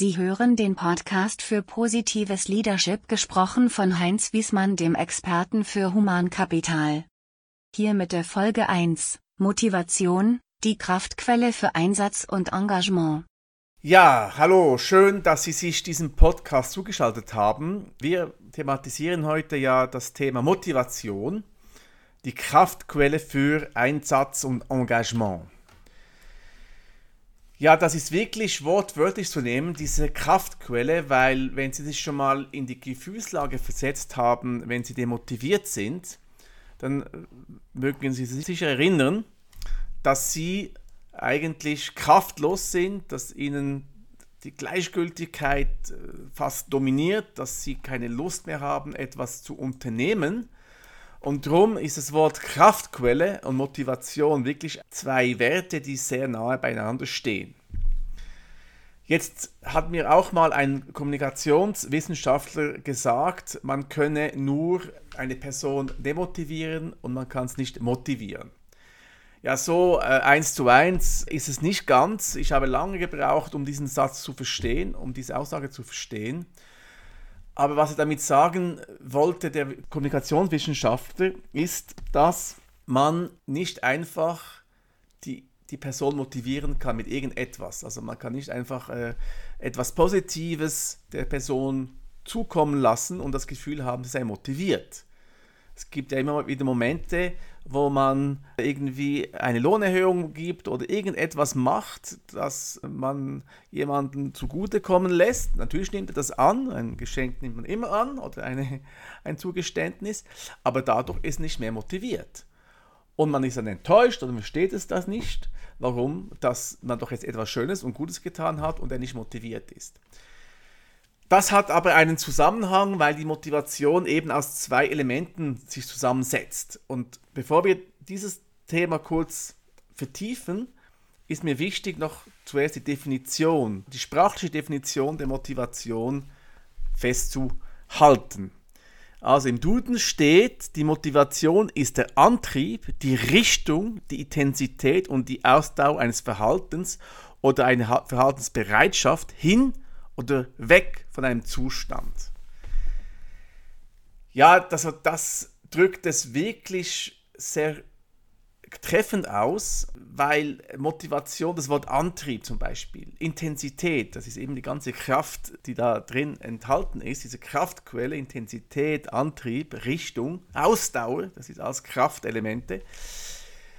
Sie hören den Podcast für positives Leadership gesprochen von Heinz Wiesmann, dem Experten für Humankapital. Hier mit der Folge 1, Motivation, die Kraftquelle für Einsatz und Engagement. Ja, hallo, schön, dass Sie sich diesem Podcast zugeschaltet haben. Wir thematisieren heute ja das Thema Motivation, die Kraftquelle für Einsatz und Engagement. Ja, das ist wirklich wortwörtlich zu nehmen, diese Kraftquelle, weil wenn Sie sich schon mal in die Gefühlslage versetzt haben, wenn Sie demotiviert sind, dann äh, mögen Sie sich sicher erinnern, dass Sie eigentlich kraftlos sind, dass Ihnen die Gleichgültigkeit äh, fast dominiert, dass Sie keine Lust mehr haben, etwas zu unternehmen. Und darum ist das Wort Kraftquelle und Motivation wirklich zwei Werte, die sehr nahe beieinander stehen. Jetzt hat mir auch mal ein Kommunikationswissenschaftler gesagt, man könne nur eine Person demotivieren und man kann es nicht motivieren. Ja, so äh, eins zu eins ist es nicht ganz. Ich habe lange gebraucht, um diesen Satz zu verstehen, um diese Aussage zu verstehen. Aber was er damit sagen wollte, der Kommunikationswissenschaftler, ist, dass man nicht einfach die, die Person motivieren kann mit irgendetwas. Also man kann nicht einfach äh, etwas Positives der Person zukommen lassen und das Gefühl haben, sie sei motiviert. Es gibt ja immer wieder Momente, wo man irgendwie eine Lohnerhöhung gibt oder irgendetwas macht, das man jemandem zugutekommen lässt. Natürlich nimmt er das an, ein Geschenk nimmt man immer an oder eine, ein Zugeständnis, aber dadurch ist nicht mehr motiviert. Und man ist dann enttäuscht oder versteht es das nicht, warum dass man doch jetzt etwas Schönes und Gutes getan hat und er nicht motiviert ist. Das hat aber einen Zusammenhang, weil die Motivation eben aus zwei Elementen sich zusammensetzt. Und bevor wir dieses Thema kurz vertiefen, ist mir wichtig noch zuerst die Definition, die sprachliche Definition der Motivation festzuhalten. Also im Duden steht, die Motivation ist der Antrieb, die Richtung, die Intensität und die Ausdauer eines Verhaltens oder eine Verhaltensbereitschaft hin oder weg von einem Zustand. Ja, das, das drückt es wirklich sehr treffend aus, weil Motivation, das Wort Antrieb zum Beispiel, Intensität, das ist eben die ganze Kraft, die da drin enthalten ist, diese Kraftquelle, Intensität, Antrieb, Richtung, Ausdauer, das ist alles Kraftelemente,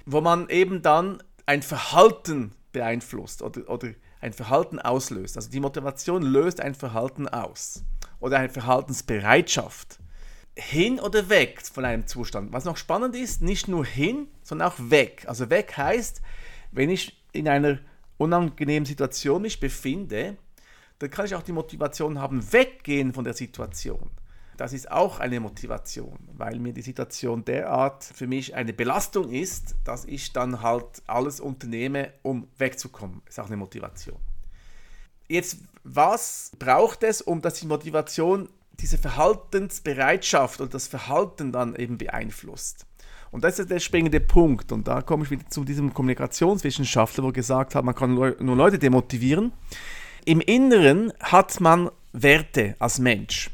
wo man eben dann ein Verhalten beeinflusst oder, oder ein Verhalten auslöst. Also die Motivation löst ein Verhalten aus oder eine Verhaltensbereitschaft. Hin oder weg von einem Zustand. Was noch spannend ist, nicht nur hin, sondern auch weg. Also weg heißt, wenn ich in einer unangenehmen Situation mich befinde, dann kann ich auch die Motivation haben, weggehen von der Situation. Das ist auch eine Motivation, weil mir die Situation derart für mich eine Belastung ist, dass ich dann halt alles unternehme, um wegzukommen. Ist auch eine Motivation. Jetzt, was braucht es, um dass die Motivation diese Verhaltensbereitschaft und das Verhalten dann eben beeinflusst? Und das ist der springende Punkt. Und da komme ich wieder zu diesem Kommunikationswissenschaftler, wo gesagt hat, man kann nur Leute demotivieren. Im Inneren hat man Werte als Mensch.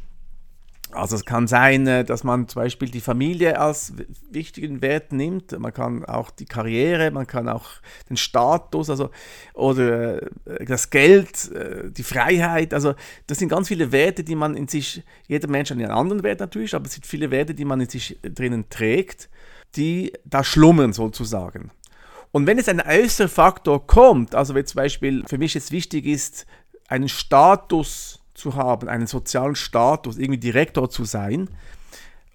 Also es kann sein, äh, dass man zum Beispiel die Familie als wichtigen Wert nimmt, man kann auch die Karriere, man kann auch den Status, also oder äh, das Geld, äh, die Freiheit, also das sind ganz viele Werte, die man in sich, jeder Mensch hat einen anderen Wert natürlich, aber es sind viele Werte, die man in sich drinnen trägt, die da schlummern sozusagen. Und wenn jetzt ein äußerer Faktor kommt, also wenn zum Beispiel für mich jetzt wichtig ist, einen Status zu haben, einen sozialen Status, irgendwie Direktor zu sein.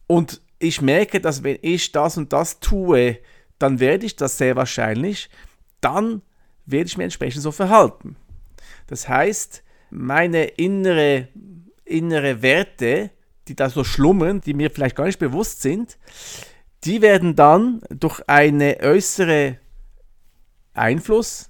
Und ich merke, dass wenn ich das und das tue, dann werde ich das sehr wahrscheinlich, dann werde ich mir entsprechend so verhalten. Das heißt, meine innere, innere Werte, die da so schlummern, die mir vielleicht gar nicht bewusst sind, die werden dann durch eine äußere Einfluss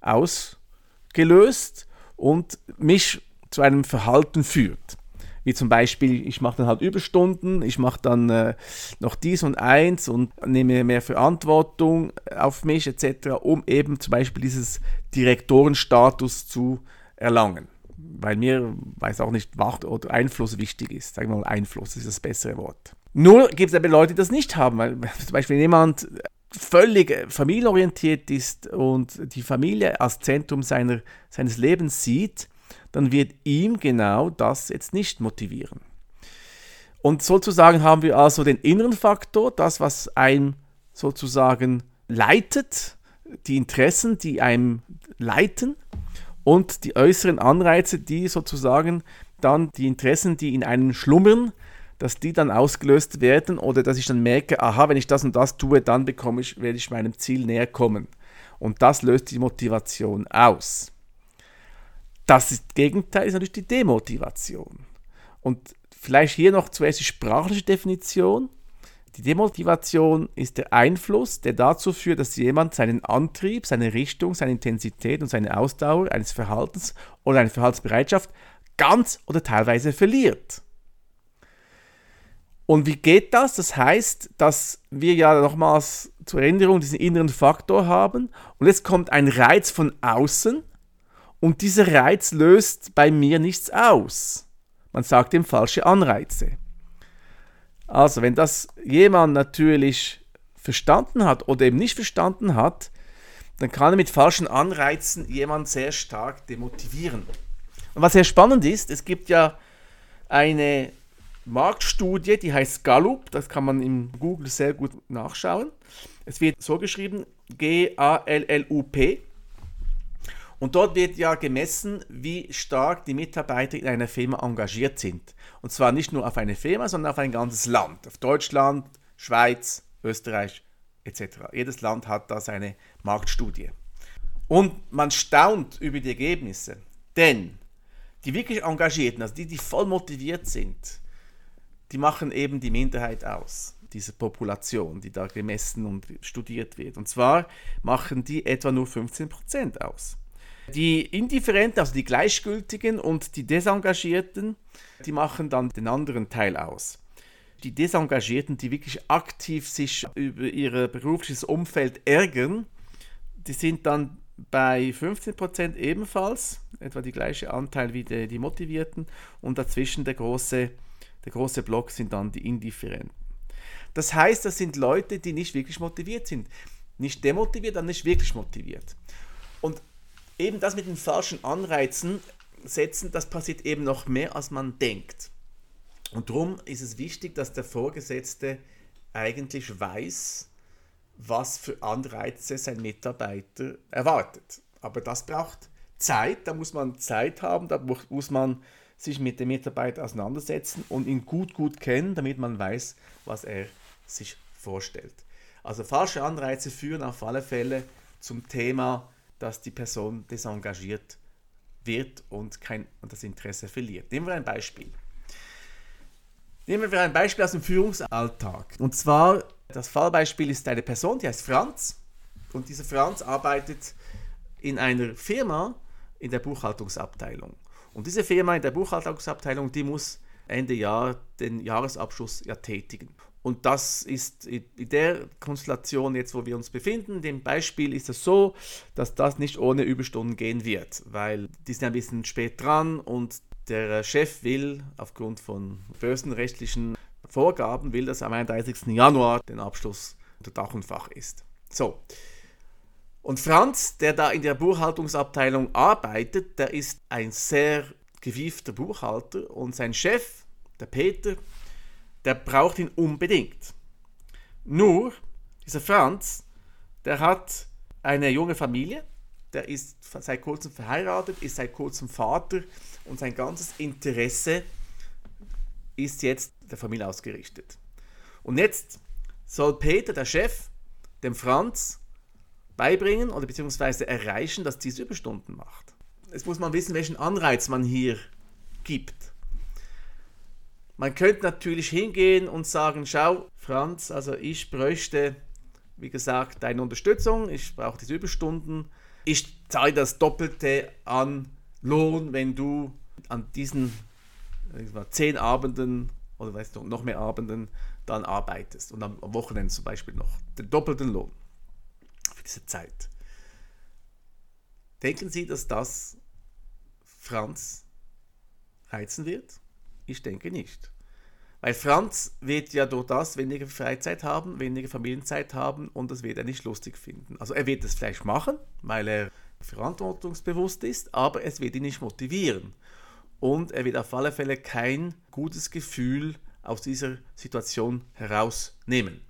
ausgelöst und mich zu einem Verhalten führt. Wie zum Beispiel, ich mache dann halt Überstunden, ich mache dann äh, noch dies und eins und nehme mehr Verantwortung auf mich etc., um eben zum Beispiel dieses Direktorenstatus zu erlangen. weil mir, weiß auch nicht, Macht oder Einfluss wichtig ist. Sagen wir mal Einfluss, ist das bessere Wort. Nur gibt es aber Leute, die das nicht haben, weil zum Beispiel jemand völlig familienorientiert ist und die Familie als Zentrum seiner, seines Lebens sieht, dann wird ihm genau das jetzt nicht motivieren. Und sozusagen haben wir also den inneren Faktor, das, was einem sozusagen leitet, die Interessen, die einem leiten und die äußeren Anreize, die sozusagen dann die Interessen, die in einem schlummern, dass die dann ausgelöst werden oder dass ich dann merke, aha, wenn ich das und das tue, dann bekomme ich, werde ich meinem Ziel näher kommen. Und das löst die Motivation aus. Das ist, Gegenteil ist natürlich die Demotivation. Und vielleicht hier noch zuerst die sprachliche Definition. Die Demotivation ist der Einfluss, der dazu führt, dass jemand seinen Antrieb, seine Richtung, seine Intensität und seine Ausdauer eines Verhaltens oder eine Verhaltensbereitschaft ganz oder teilweise verliert. Und wie geht das? Das heißt, dass wir ja nochmals zur Erinnerung diesen inneren Faktor haben und jetzt kommt ein Reiz von außen und dieser Reiz löst bei mir nichts aus. Man sagt ihm falsche Anreize. Also, wenn das jemand natürlich verstanden hat oder eben nicht verstanden hat, dann kann er mit falschen Anreizen jemanden sehr stark demotivieren. Und was sehr spannend ist, es gibt ja eine Marktstudie, die heißt Gallup, das kann man im Google sehr gut nachschauen. Es wird so geschrieben, G-A-L-L-U-P. Und dort wird ja gemessen, wie stark die Mitarbeiter in einer Firma engagiert sind. Und zwar nicht nur auf eine Firma, sondern auf ein ganzes Land. Auf Deutschland, Schweiz, Österreich etc. Jedes Land hat da seine Marktstudie. Und man staunt über die Ergebnisse. Denn die wirklich Engagierten, also die, die voll motiviert sind, die machen eben die Minderheit aus, diese Population, die da gemessen und studiert wird. Und zwar machen die etwa nur 15% aus. Die Indifferenten, also die Gleichgültigen und die Desengagierten, die machen dann den anderen Teil aus. Die Desengagierten, die wirklich aktiv sich über ihr berufliches Umfeld ärgern, die sind dann bei 15% ebenfalls, etwa die gleiche Anteil wie die, die Motivierten und dazwischen der große der große Block sind dann die Indifferenten. Das heißt, das sind Leute, die nicht wirklich motiviert sind. Nicht demotiviert, dann nicht wirklich motiviert. Und eben das mit den falschen Anreizen setzen, das passiert eben noch mehr, als man denkt. Und darum ist es wichtig, dass der Vorgesetzte eigentlich weiß, was für Anreize sein Mitarbeiter erwartet. Aber das braucht Zeit, da muss man Zeit haben, da muss man sich mit dem Mitarbeiter auseinandersetzen und ihn gut, gut kennen, damit man weiß, was er sich vorstellt. Also falsche Anreize führen auf alle Fälle zum Thema, dass die Person desengagiert wird und, kein, und das Interesse verliert. Nehmen wir ein Beispiel. Nehmen wir ein Beispiel aus dem Führungsalltag. Und zwar, das Fallbeispiel ist eine Person, die heißt Franz. Und dieser Franz arbeitet in einer Firma in der Buchhaltungsabteilung. Und diese Firma in der Buchhaltungsabteilung, die muss Ende Jahr den Jahresabschluss ja tätigen. Und das ist in der Konstellation jetzt, wo wir uns befinden, dem Beispiel ist es so, dass das nicht ohne Überstunden gehen wird, weil die sind ein bisschen spät dran und der Chef will aufgrund von börsenrechtlichen Vorgaben, will, dass am 31. Januar den Abschluss unter Dach und Fach ist. So, und Franz, der da in der Buchhaltungsabteilung arbeitet, der ist ein sehr gewiefter Buchhalter und sein Chef, der Peter, der braucht ihn unbedingt. Nur, dieser Franz, der hat eine junge Familie, der ist seit kurzem verheiratet, ist seit kurzem Vater und sein ganzes Interesse ist jetzt der Familie ausgerichtet. Und jetzt soll Peter, der Chef, dem Franz beibringen oder beziehungsweise erreichen, dass diese Überstunden macht. Jetzt muss man wissen, welchen Anreiz man hier gibt. Man könnte natürlich hingehen und sagen, schau, Franz, also ich bräuchte, wie gesagt, deine Unterstützung, ich brauche diese Überstunden, ich zahle das Doppelte an Lohn, wenn du an diesen mal, zehn Abenden oder weißt du, noch mehr Abenden dann arbeitest und am Wochenende zum Beispiel noch den doppelten Lohn diese Zeit. Denken Sie, dass das Franz heizen wird? Ich denke nicht. Weil Franz wird ja durch das weniger Freizeit haben, weniger Familienzeit haben und das wird er nicht lustig finden. Also er wird es vielleicht machen, weil er verantwortungsbewusst ist, aber es wird ihn nicht motivieren. Und er wird auf alle Fälle kein gutes Gefühl aus dieser Situation herausnehmen.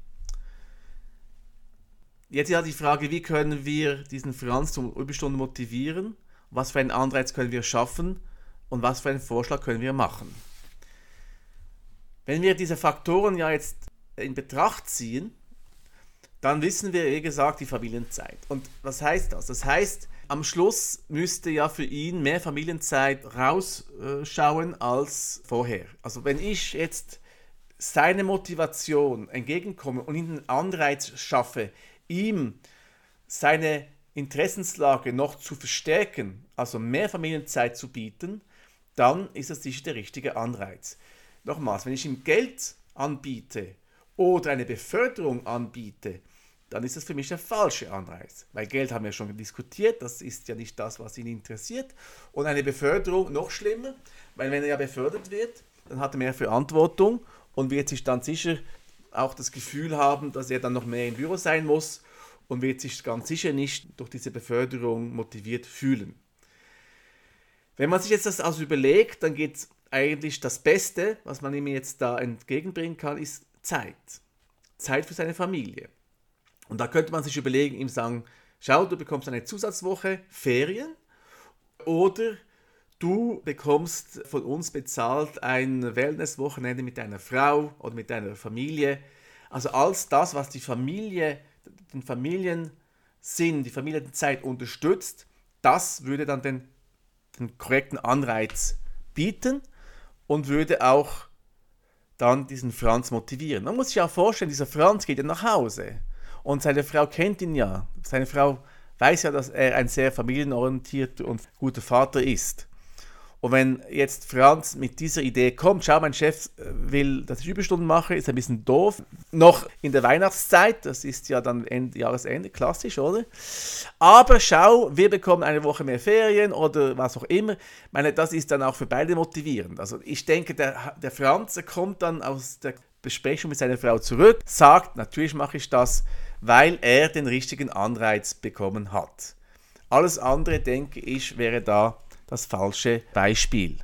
Jetzt ja die Frage, wie können wir diesen Franz zum Überstunden motivieren? Was für einen Anreiz können wir schaffen? Und was für einen Vorschlag können wir machen? Wenn wir diese Faktoren ja jetzt in Betracht ziehen, dann wissen wir, wie gesagt, die Familienzeit. Und was heißt das? Das heißt, am Schluss müsste ja für ihn mehr Familienzeit rausschauen als vorher. Also wenn ich jetzt seine Motivation entgegenkomme und ihm einen Anreiz schaffe, ihm seine Interessenslage noch zu verstärken, also mehr Familienzeit zu bieten, dann ist das sicher der richtige Anreiz. Nochmals, wenn ich ihm Geld anbiete oder eine Beförderung anbiete, dann ist das für mich der falsche Anreiz. Weil Geld haben wir schon diskutiert, das ist ja nicht das, was ihn interessiert. Und eine Beförderung noch schlimmer, weil wenn er ja befördert wird, dann hat er mehr Verantwortung und wird sich dann sicher auch das Gefühl haben, dass er dann noch mehr im Büro sein muss und wird sich ganz sicher nicht durch diese Beförderung motiviert fühlen. Wenn man sich jetzt das also überlegt, dann geht eigentlich das Beste, was man ihm jetzt da entgegenbringen kann, ist Zeit. Zeit für seine Familie. Und da könnte man sich überlegen, ihm sagen, schau, du bekommst eine Zusatzwoche Ferien oder du bekommst von uns bezahlt ein Wellnesswochenende mit deiner Frau oder mit deiner Familie. Also alles das, was die Familie, den Familiensinn, die Familienzeit unterstützt, das würde dann den, den korrekten Anreiz bieten und würde auch dann diesen Franz motivieren. Man muss sich auch vorstellen, dieser Franz geht ja nach Hause und seine Frau kennt ihn ja. Seine Frau weiß ja, dass er ein sehr familienorientierter und guter Vater ist. Und wenn jetzt Franz mit dieser Idee kommt, schau, mein Chef will, dass ich Überstunden mache, ist ein bisschen doof. Noch in der Weihnachtszeit, das ist ja dann Ende, Jahresende, klassisch, oder? Aber schau, wir bekommen eine Woche mehr Ferien oder was auch immer. Ich meine, das ist dann auch für beide motivierend. Also ich denke, der, der Franz kommt dann aus der Besprechung mit seiner Frau zurück, sagt, natürlich mache ich das, weil er den richtigen Anreiz bekommen hat. Alles andere, denke ich, wäre da das falsche Beispiel.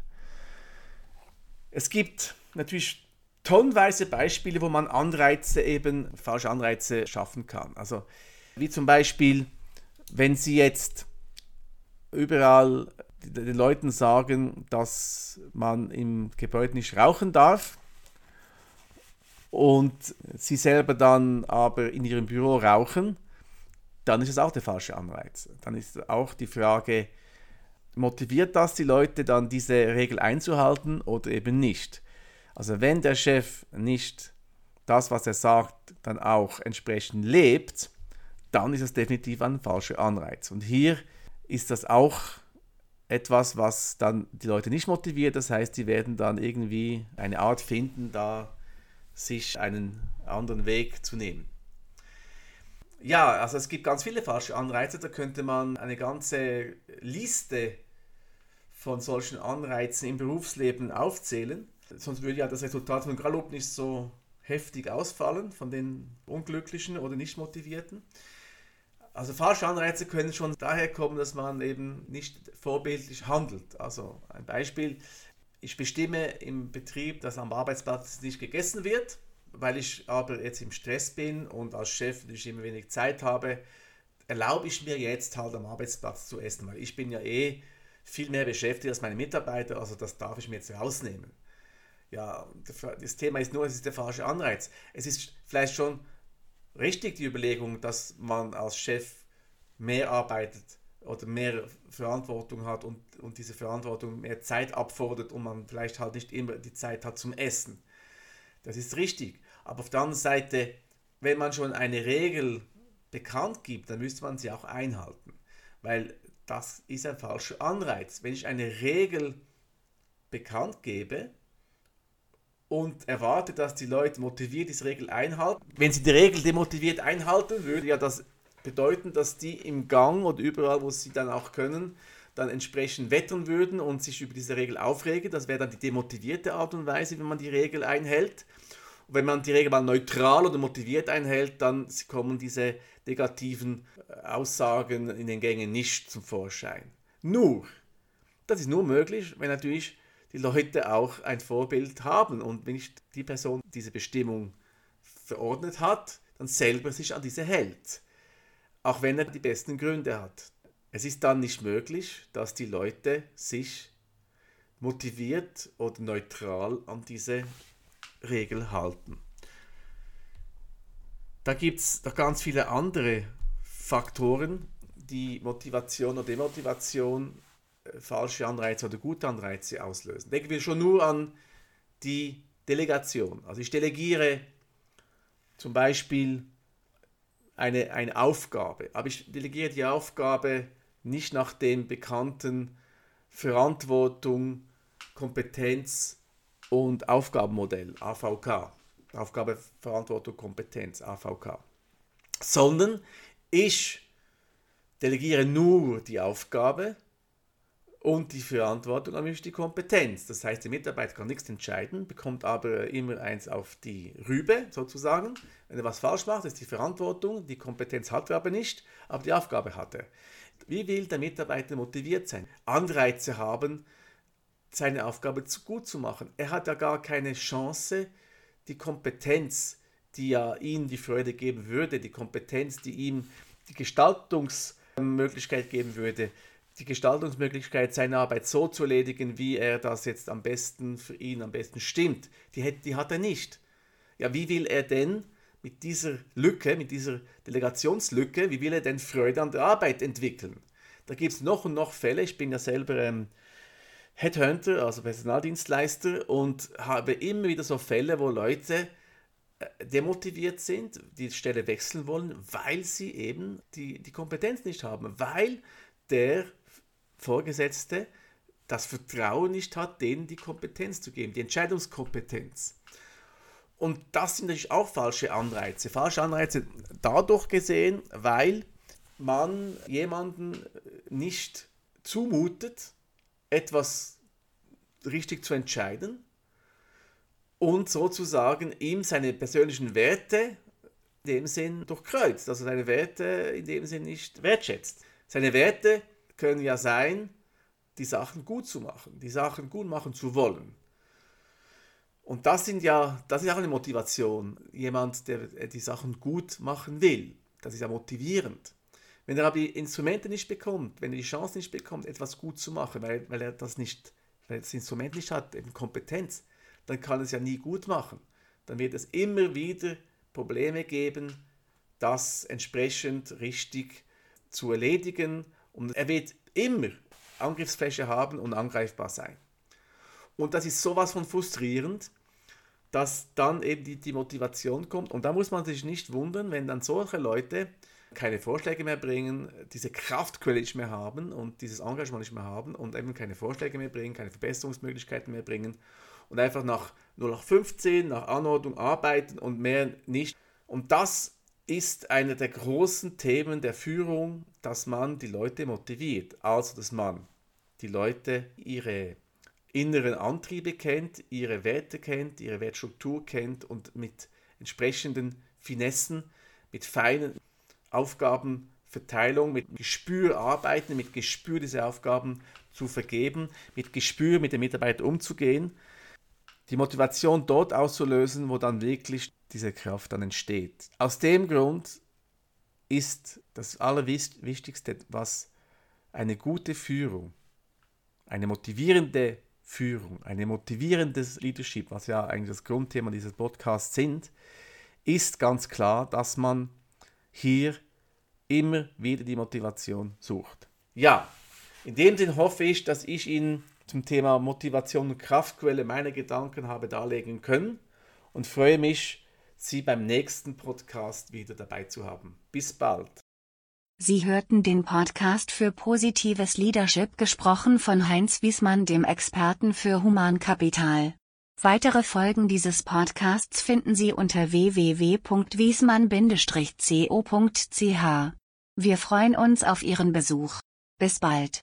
Es gibt natürlich tonnenweise Beispiele, wo man Anreize eben, falsche Anreize schaffen kann. Also wie zum Beispiel, wenn Sie jetzt überall den Leuten sagen, dass man im Gebäude nicht rauchen darf und sie selber dann aber in ihrem Büro rauchen, dann ist es auch der falsche Anreiz. Dann ist auch die Frage, motiviert das die Leute dann, diese Regel einzuhalten oder eben nicht? Also wenn der Chef nicht das, was er sagt, dann auch entsprechend lebt, dann ist es definitiv ein falscher Anreiz. Und hier ist das auch etwas, was dann die Leute nicht motiviert. Das heißt, die werden dann irgendwie eine Art finden, da sich einen anderen Weg zu nehmen. Ja, also es gibt ganz viele falsche Anreize. Da könnte man eine ganze Liste von solchen Anreizen im Berufsleben aufzählen. Sonst würde ja das Resultat von Gallup nicht so heftig ausfallen von den Unglücklichen oder nicht motivierten. Also falsche Anreize können schon daher kommen, dass man eben nicht vorbildlich handelt. Also ein Beispiel, ich bestimme im Betrieb, dass am Arbeitsplatz nicht gegessen wird weil ich aber jetzt im Stress bin und als Chef natürlich immer wenig Zeit habe, erlaube ich mir jetzt halt am Arbeitsplatz zu essen, weil ich bin ja eh viel mehr beschäftigt als meine Mitarbeiter, also das darf ich mir jetzt rausnehmen. Ja, das Thema ist nur, es ist der falsche Anreiz. Es ist vielleicht schon richtig die Überlegung, dass man als Chef mehr arbeitet oder mehr Verantwortung hat und, und diese Verantwortung mehr Zeit abfordert und man vielleicht halt nicht immer die Zeit hat zum Essen. Das ist richtig. Aber auf der anderen Seite, wenn man schon eine Regel bekannt gibt, dann müsste man sie auch einhalten. Weil das ist ein falscher Anreiz. Wenn ich eine Regel bekannt gebe und erwarte, dass die Leute motiviert diese Regel einhalten, wenn sie die Regel demotiviert einhalten, würde ja das bedeuten, dass die im Gang oder überall, wo sie dann auch können, dann entsprechend wettern würden und sich über diese Regel aufregen. Das wäre dann die demotivierte Art und Weise, wenn man die Regel einhält. Und wenn man die Regel mal neutral oder motiviert einhält, dann kommen diese negativen äh, Aussagen in den Gängen nicht zum Vorschein. Nur, das ist nur möglich, wenn natürlich die Leute auch ein Vorbild haben und wenn nicht die Person diese Bestimmung verordnet hat, dann selber sich an diese hält. Auch wenn er die besten Gründe hat. Es ist dann nicht möglich, dass die Leute sich motiviert oder neutral an diese Regel halten. Da gibt es noch ganz viele andere Faktoren, die Motivation oder Demotivation, äh, falsche Anreize oder gute Anreize auslösen. Denken wir schon nur an die Delegation. Also ich delegiere zum Beispiel eine, eine Aufgabe, aber ich delegiere die Aufgabe nicht nach dem bekannten Verantwortung, Kompetenz und Aufgabenmodell AVK. Aufgabe, Verantwortung, Kompetenz AVK. Sondern ich delegiere nur die Aufgabe und die Verantwortung, aber nicht die Kompetenz. Das heißt, der Mitarbeiter kann nichts entscheiden, bekommt aber immer eins auf die Rübe sozusagen. Wenn er was falsch macht, ist die Verantwortung, die Kompetenz hat er aber nicht, aber die Aufgabe hat er. Wie will der Mitarbeiter motiviert sein? Anreize haben, seine Aufgabe zu gut zu machen. Er hat ja gar keine Chance, die Kompetenz, die ja ihm die Freude geben würde, die Kompetenz, die ihm die Gestaltungsmöglichkeit geben würde, die Gestaltungsmöglichkeit, seine Arbeit so zu erledigen, wie er das jetzt am besten für ihn am besten stimmt, die, hat, die hat er nicht. Ja, wie will er denn mit dieser Lücke, mit dieser Delegationslücke, wie will er denn Freude an der Arbeit entwickeln? Da gibt es noch und noch Fälle, ich bin ja selber ähm, Headhunter, also Personaldienstleister und habe immer wieder so Fälle, wo Leute äh, demotiviert sind, die Stelle wechseln wollen, weil sie eben die, die Kompetenz nicht haben, weil der Vorgesetzte das Vertrauen nicht hat, denen die Kompetenz zu geben, die Entscheidungskompetenz. Und das sind natürlich auch falsche Anreize. Falsche Anreize dadurch gesehen, weil man jemanden nicht zumutet, etwas richtig zu entscheiden und sozusagen ihm seine persönlichen Werte in dem Sinn durchkreuzt, also seine Werte in dem Sinn nicht wertschätzt. Seine Werte können ja sein, die Sachen gut zu machen, die Sachen gut machen zu wollen. Und das sind ja, das ist auch eine Motivation. Jemand, der die Sachen gut machen will. Das ist ja motivierend. Wenn er aber die Instrumente nicht bekommt, wenn er die Chance nicht bekommt, etwas gut zu machen, weil, weil er das nicht, weil das Instrument nicht hat, eben Kompetenz, dann kann er es ja nie gut machen. Dann wird es immer wieder Probleme geben, das entsprechend richtig zu erledigen. Und er wird immer Angriffsfläche haben und angreifbar sein. Und das ist sowas von frustrierend, dass dann eben die, die Motivation kommt. Und da muss man sich nicht wundern, wenn dann solche Leute keine Vorschläge mehr bringen, diese Kraftquelle nicht mehr haben und dieses Engagement nicht mehr haben und eben keine Vorschläge mehr bringen, keine Verbesserungsmöglichkeiten mehr bringen und einfach nach, nur nach 15, nach Anordnung arbeiten und mehr nicht. Und das ist einer der großen Themen der Führung, dass man die Leute motiviert. Also, dass man die Leute ihre inneren Antriebe kennt, ihre Werte kennt, ihre Wertstruktur kennt und mit entsprechenden Finessen, mit feinen Aufgabenverteilung, mit Gespür arbeiten, mit Gespür diese Aufgaben zu vergeben, mit Gespür mit den Mitarbeitern umzugehen, die Motivation dort auszulösen, wo dann wirklich diese Kraft dann entsteht. Aus dem Grund ist das Allerwichtigste, was eine gute Führung, eine motivierende Führung, eine motivierendes Leadership, was ja eigentlich das Grundthema dieses Podcasts sind, ist ganz klar, dass man hier immer wieder die Motivation sucht. Ja, in dem Sinn hoffe ich, dass ich Ihnen zum Thema Motivation und Kraftquelle meine Gedanken habe darlegen können und freue mich, Sie beim nächsten Podcast wieder dabei zu haben. Bis bald. Sie hörten den Podcast für positives Leadership gesprochen von Heinz Wiesmann, dem Experten für Humankapital. Weitere Folgen dieses Podcasts finden Sie unter www.wiesmann-co.ch. Wir freuen uns auf Ihren Besuch. Bis bald.